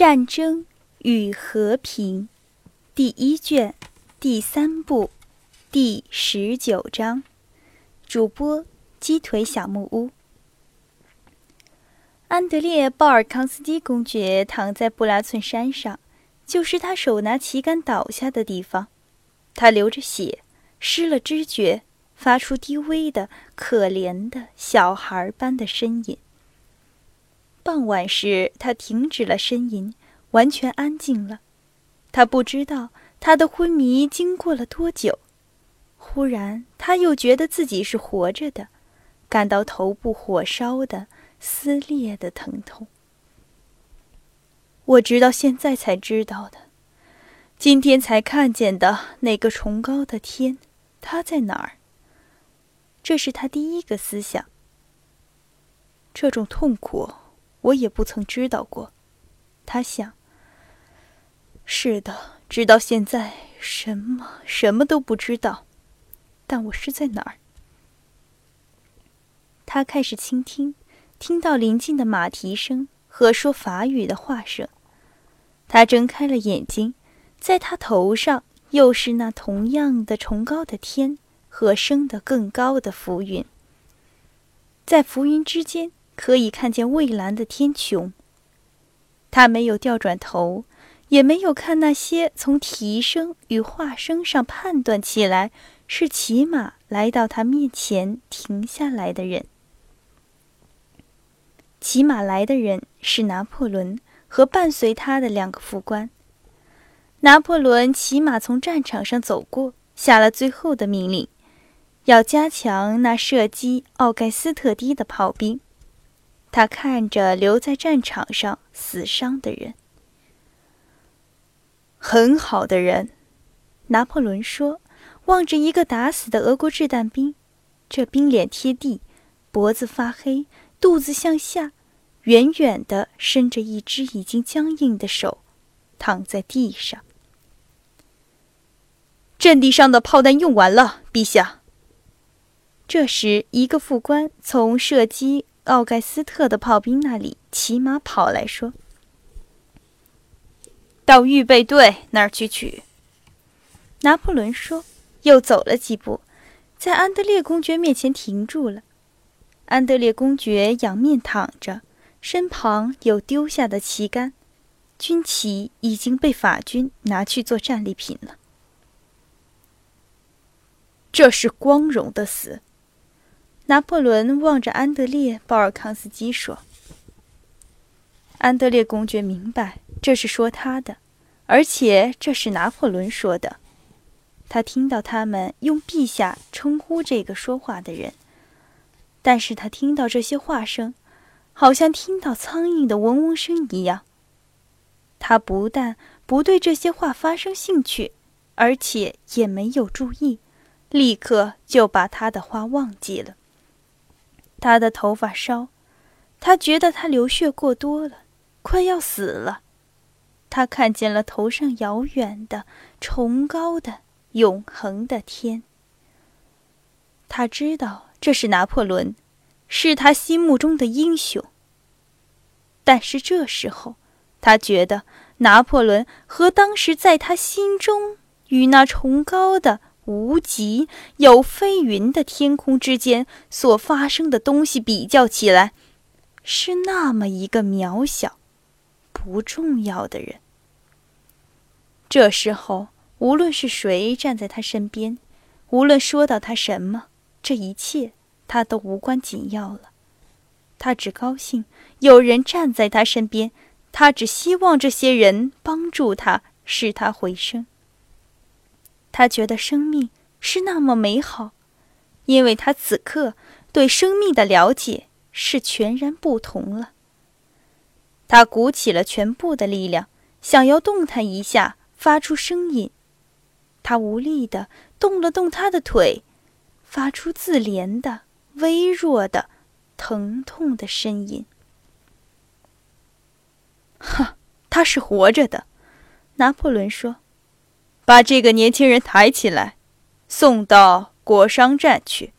战争与和平》第一卷第三部第十九章。主播：鸡腿小木屋。安德烈·鲍尔康斯基公爵躺在布拉村山上，就是他手拿旗杆倒下的地方。他流着血，失了知觉，发出低微的、可怜的小孩般的呻吟。傍晚时，他停止了呻吟，完全安静了。他不知道他的昏迷经过了多久。忽然，他又觉得自己是活着的，感到头部火烧的、撕裂的疼痛。我直到现在才知道的，今天才看见的那个崇高的天，它在哪儿？这是他第一个思想。这种痛苦。我也不曾知道过，他想。是的，直到现在，什么什么都不知道。但我是在哪儿？他开始倾听，听到邻近的马蹄声和说法语的话声。他睁开了眼睛，在他头上又是那同样的崇高的天和升得更高的浮云，在浮云之间。可以看见蔚蓝的天穹。他没有调转头，也没有看那些从蹄声与话声上判断起来是骑马来到他面前停下来的人。骑马来的人是拿破仑和伴随他的两个副官。拿破仑骑马从战场上走过，下了最后的命令，要加强那射击奥盖斯特堤的炮兵。他看着留在战场上死伤的人，很好的人，拿破仑说，望着一个打死的俄国掷弹兵，这兵脸贴地，脖子发黑，肚子向下，远远的伸着一只已经僵硬的手，躺在地上。阵地上的炮弹用完了，陛下。这时，一个副官从射击。奥盖斯特的炮兵那里骑马跑来说：“到预备队那儿去取。”拿破仑说，又走了几步，在安德烈公爵面前停住了。安德烈公爵仰面躺着，身旁有丢下的旗杆，军旗已经被法军拿去做战利品了。这是光荣的死。拿破仑望着安德烈·鲍尔康斯基说：“安德烈公爵明白这是说他的，而且这是拿破仑说的。他听到他们用‘陛下’称呼这个说话的人，但是他听到这些话声，好像听到苍蝇的嗡嗡声一样。他不但不对这些话发生兴趣，而且也没有注意，立刻就把他的话忘记了。”他的头发烧，他觉得他流血过多了，快要死了。他看见了头上遥远的、崇高的、永恒的天。他知道这是拿破仑，是他心目中的英雄。但是这时候，他觉得拿破仑和当时在他心中与那崇高的。无极有飞云的天空之间所发生的东西比较起来，是那么一个渺小、不重要的人。这时候，无论是谁站在他身边，无论说到他什么，这一切他都无关紧要了。他只高兴有人站在他身边，他只希望这些人帮助他，使他回生。他觉得生命是那么美好，因为他此刻对生命的了解是全然不同了。他鼓起了全部的力量，想要动弹一下，发出声音。他无力地动了动他的腿，发出自怜的、微弱的、疼痛的声音。哈，他是活着的，拿破仑说。把这个年轻人抬起来，送到国商站去。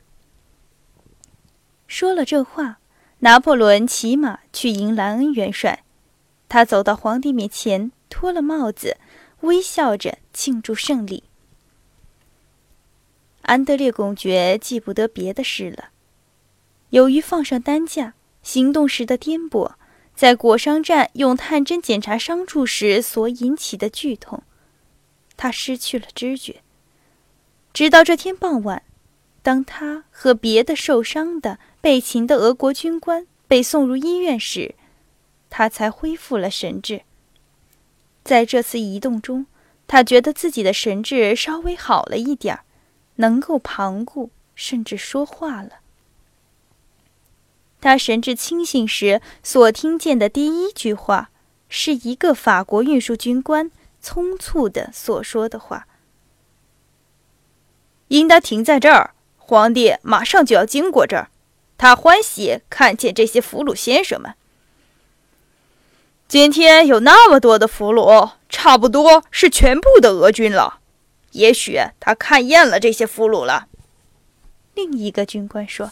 说了这话，拿破仑骑马去迎莱恩元帅。他走到皇帝面前，脱了帽子，微笑着庆祝胜利。安德烈公爵记不得别的事了。由于放上担架，行动时的颠簸，在果商站用探针检查伤处时所引起的剧痛，他失去了知觉。直到这天傍晚，当他和别的受伤的被擒的俄国军官被送入医院时，他才恢复了神智。在这次移动中，他觉得自己的神智稍微好了一点儿。能够旁顾，甚至说话了。他神志清醒时所听见的第一句话，是一个法国运输军官匆促的所说的话：“应该停在这儿，皇帝马上就要经过这儿，他欢喜看见这些俘虏先生们。今天有那么多的俘虏，差不多是全部的俄军了。”也许他看厌了这些俘虏了。另一个军官说：“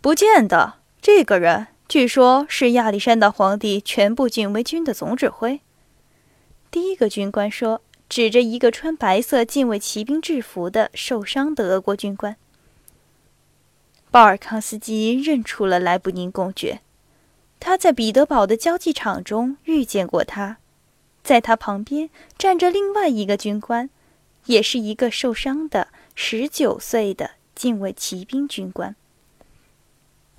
不见得。这个人据说是亚历山大皇帝全部禁卫军的总指挥。”第一个军官说，指着一个穿白色禁卫骑兵制服的受伤的俄国军官。鲍尔康斯基认出了莱布宁公爵，他在彼得堡的交际场中遇见过他，在他旁边站着另外一个军官。也是一个受伤的十九岁的禁卫骑兵军官。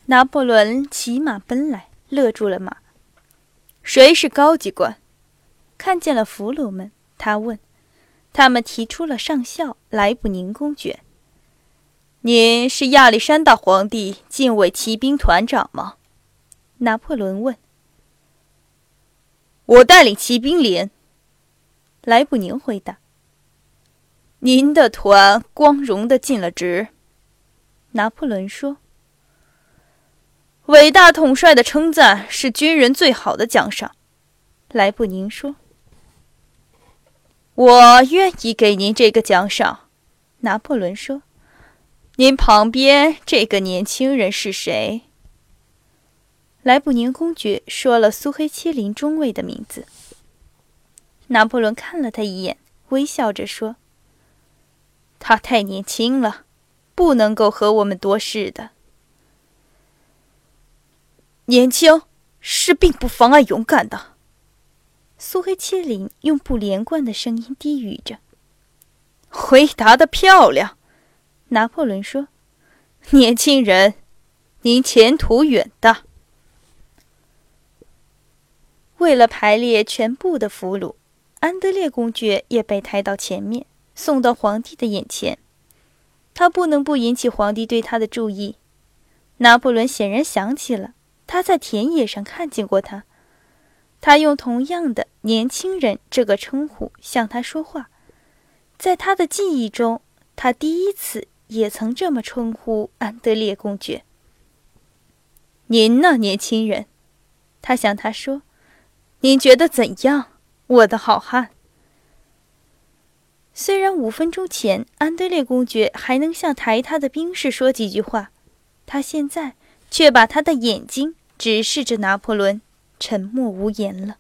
拿破仑骑马奔来，勒住了马。谁是高级官？看见了俘虏们，他问。他们提出了上校莱布宁公爵。您是亚历山大皇帝禁卫骑兵团长吗？拿破仑问。我带领骑兵连。莱布宁回答。您的团光荣的尽了职，拿破仑说。伟大统帅的称赞是军人最好的奖赏，莱布宁说。我愿意给您这个奖赏，拿破仑说。您旁边这个年轻人是谁？莱布宁公爵说了苏黑切林中尉的名字。拿破仑看了他一眼，微笑着说。他太年轻了，不能够和我们多事的。年轻是并不妨碍勇敢的。苏黑切林用不连贯的声音低语着：“回答的漂亮。”拿破仑说：“年轻人，您前途远大。”为了排列全部的俘虏，安德烈公爵也被抬到前面。送到皇帝的眼前，他不能不引起皇帝对他的注意。拿破仑显然想起了他在田野上看见过他，他用同样的“年轻人”这个称呼向他说话。在他的记忆中，他第一次也曾这么称呼安德烈公爵。您呢，年轻人？他向他说：“您觉得怎样，我的好汉？”虽然五分钟前安德烈公爵还能向抬他的兵士说几句话，他现在却把他的眼睛直视着拿破仑，沉默无言了。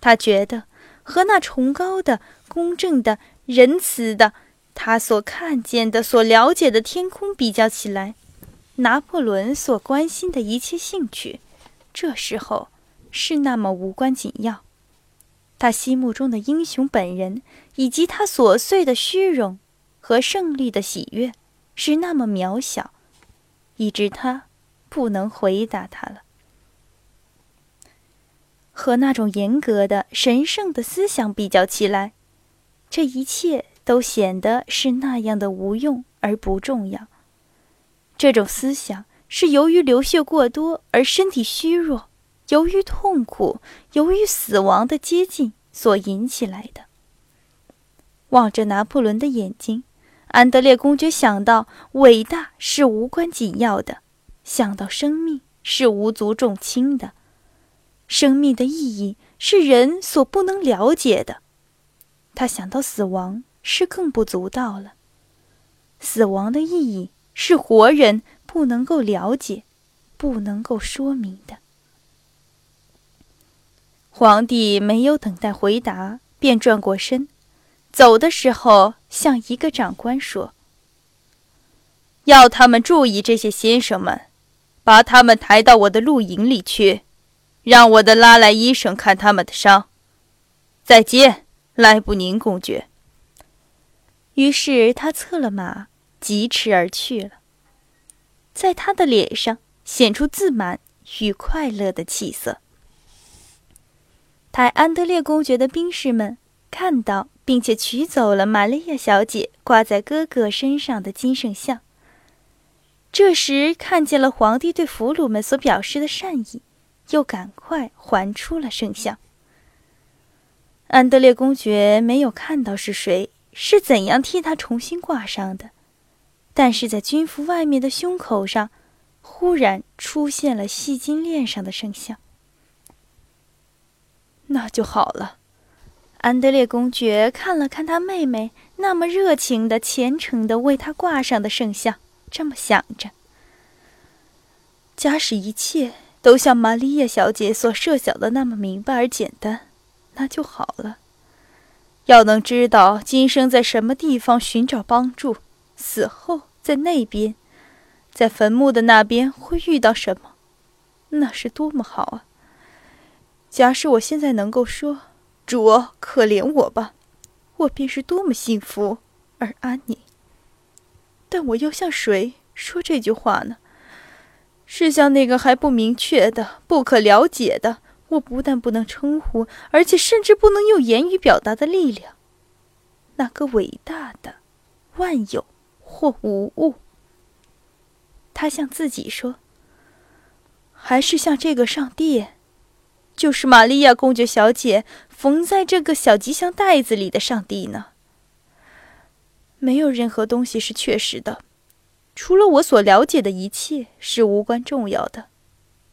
他觉得和那崇高的、公正的、仁慈的他所看见的、所了解的天空比较起来，拿破仑所关心的一切兴趣，这时候是那么无关紧要。他心目中的英雄本人，以及他琐碎的虚荣和胜利的喜悦，是那么渺小，以致他不能回答他了。和那种严格的、神圣的思想比较起来，这一切都显得是那样的无用而不重要。这种思想是由于流血过多而身体虚弱。由于痛苦，由于死亡的接近所引起来的。望着拿破仑的眼睛，安德烈公爵想到：伟大是无关紧要的；想到生命是无足重轻的；生命的意义是人所不能了解的。他想到死亡是更不足道了。死亡的意义是活人不能够了解、不能够说明的。皇帝没有等待回答，便转过身，走的时候向一个长官说：“要他们注意这些先生们，把他们抬到我的露营里去，让我的拉莱医生看他们的伤。再见，莱布宁公爵。”于是他策了马，疾驰而去了。在他的脸上显出自满与快乐的气色。抬安德烈公爵的兵士们看到，并且取走了玛利亚小姐挂在哥哥身上的金圣像。这时看见了皇帝对俘虏们所表示的善意，又赶快还出了圣像。安德烈公爵没有看到是谁，是怎样替他重新挂上的，但是在军服外面的胸口上，忽然出现了细金链上的圣像。那就好了。安德烈公爵看了看他妹妹那么热情的、虔诚的为他挂上的圣像，这么想着：假使一切都像玛利亚小姐所设想的那么明白而简单，那就好了。要能知道今生在什么地方寻找帮助，死后在那边，在坟墓的那边会遇到什么，那是多么好啊！假使我现在能够说“主，可怜我吧”，我便是多么幸福而安宁。但我要向谁说这句话呢？是向那个还不明确的、不可了解的，我不但不能称呼，而且甚至不能用言语表达的力量，那个伟大的、万有或无物。他向自己说，还是向这个上帝？就是玛利亚公爵小姐缝在这个小吉祥袋子里的上帝呢？没有任何东西是确实的，除了我所了解的一切是无关重要的。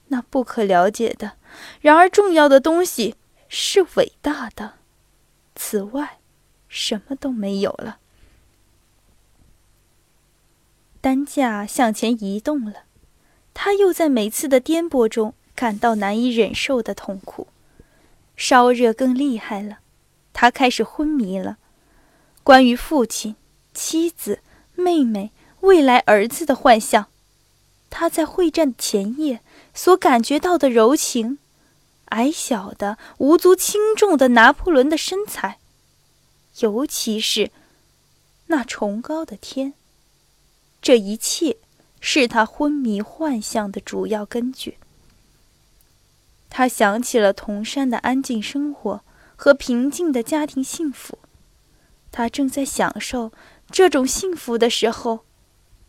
那不可了解的，然而重要的东西是伟大的。此外，什么都没有了。担架向前移动了，他又在每次的颠簸中。感到难以忍受的痛苦，烧热更厉害了，他开始昏迷了。关于父亲、妻子、妹妹、未来儿子的幻象，他在会战前夜所感觉到的柔情，矮小的、无足轻重的拿破仑的身材，尤其是那崇高的天，这一切是他昏迷幻象的主要根据。他想起了铜山的安静生活和平静的家庭幸福，他正在享受这种幸福的时候，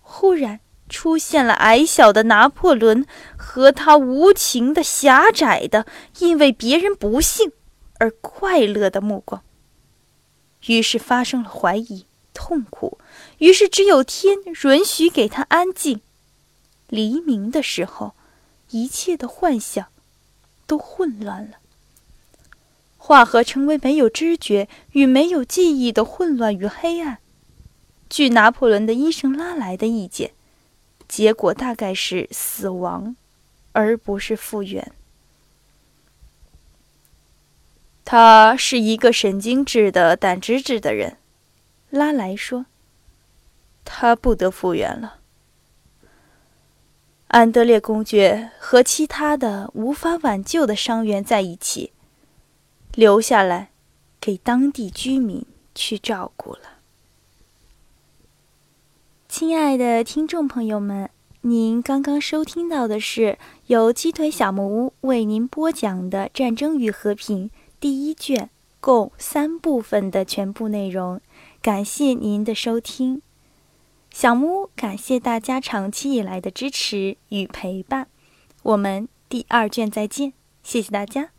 忽然出现了矮小的拿破仑和他无情的、狭窄的，因为别人不幸而快乐的目光。于是发生了怀疑、痛苦，于是只有天允许给他安静。黎明的时候，一切的幻想。都混乱了，化合成为没有知觉与没有记忆的混乱与黑暗。据拿破仑的医生拉来的意见，结果大概是死亡，而不是复原。他是一个神经质的胆汁质的人，拉来说，他不得复原了。安德烈公爵和其他的无法挽救的伤员在一起，留下来给当地居民去照顾了。亲爱的听众朋友们，您刚刚收听到的是由鸡腿小木屋为您播讲的《战争与和平》第一卷共三部分的全部内容，感谢您的收听。小木屋感谢大家长期以来的支持与陪伴，我们第二卷再见，谢谢大家。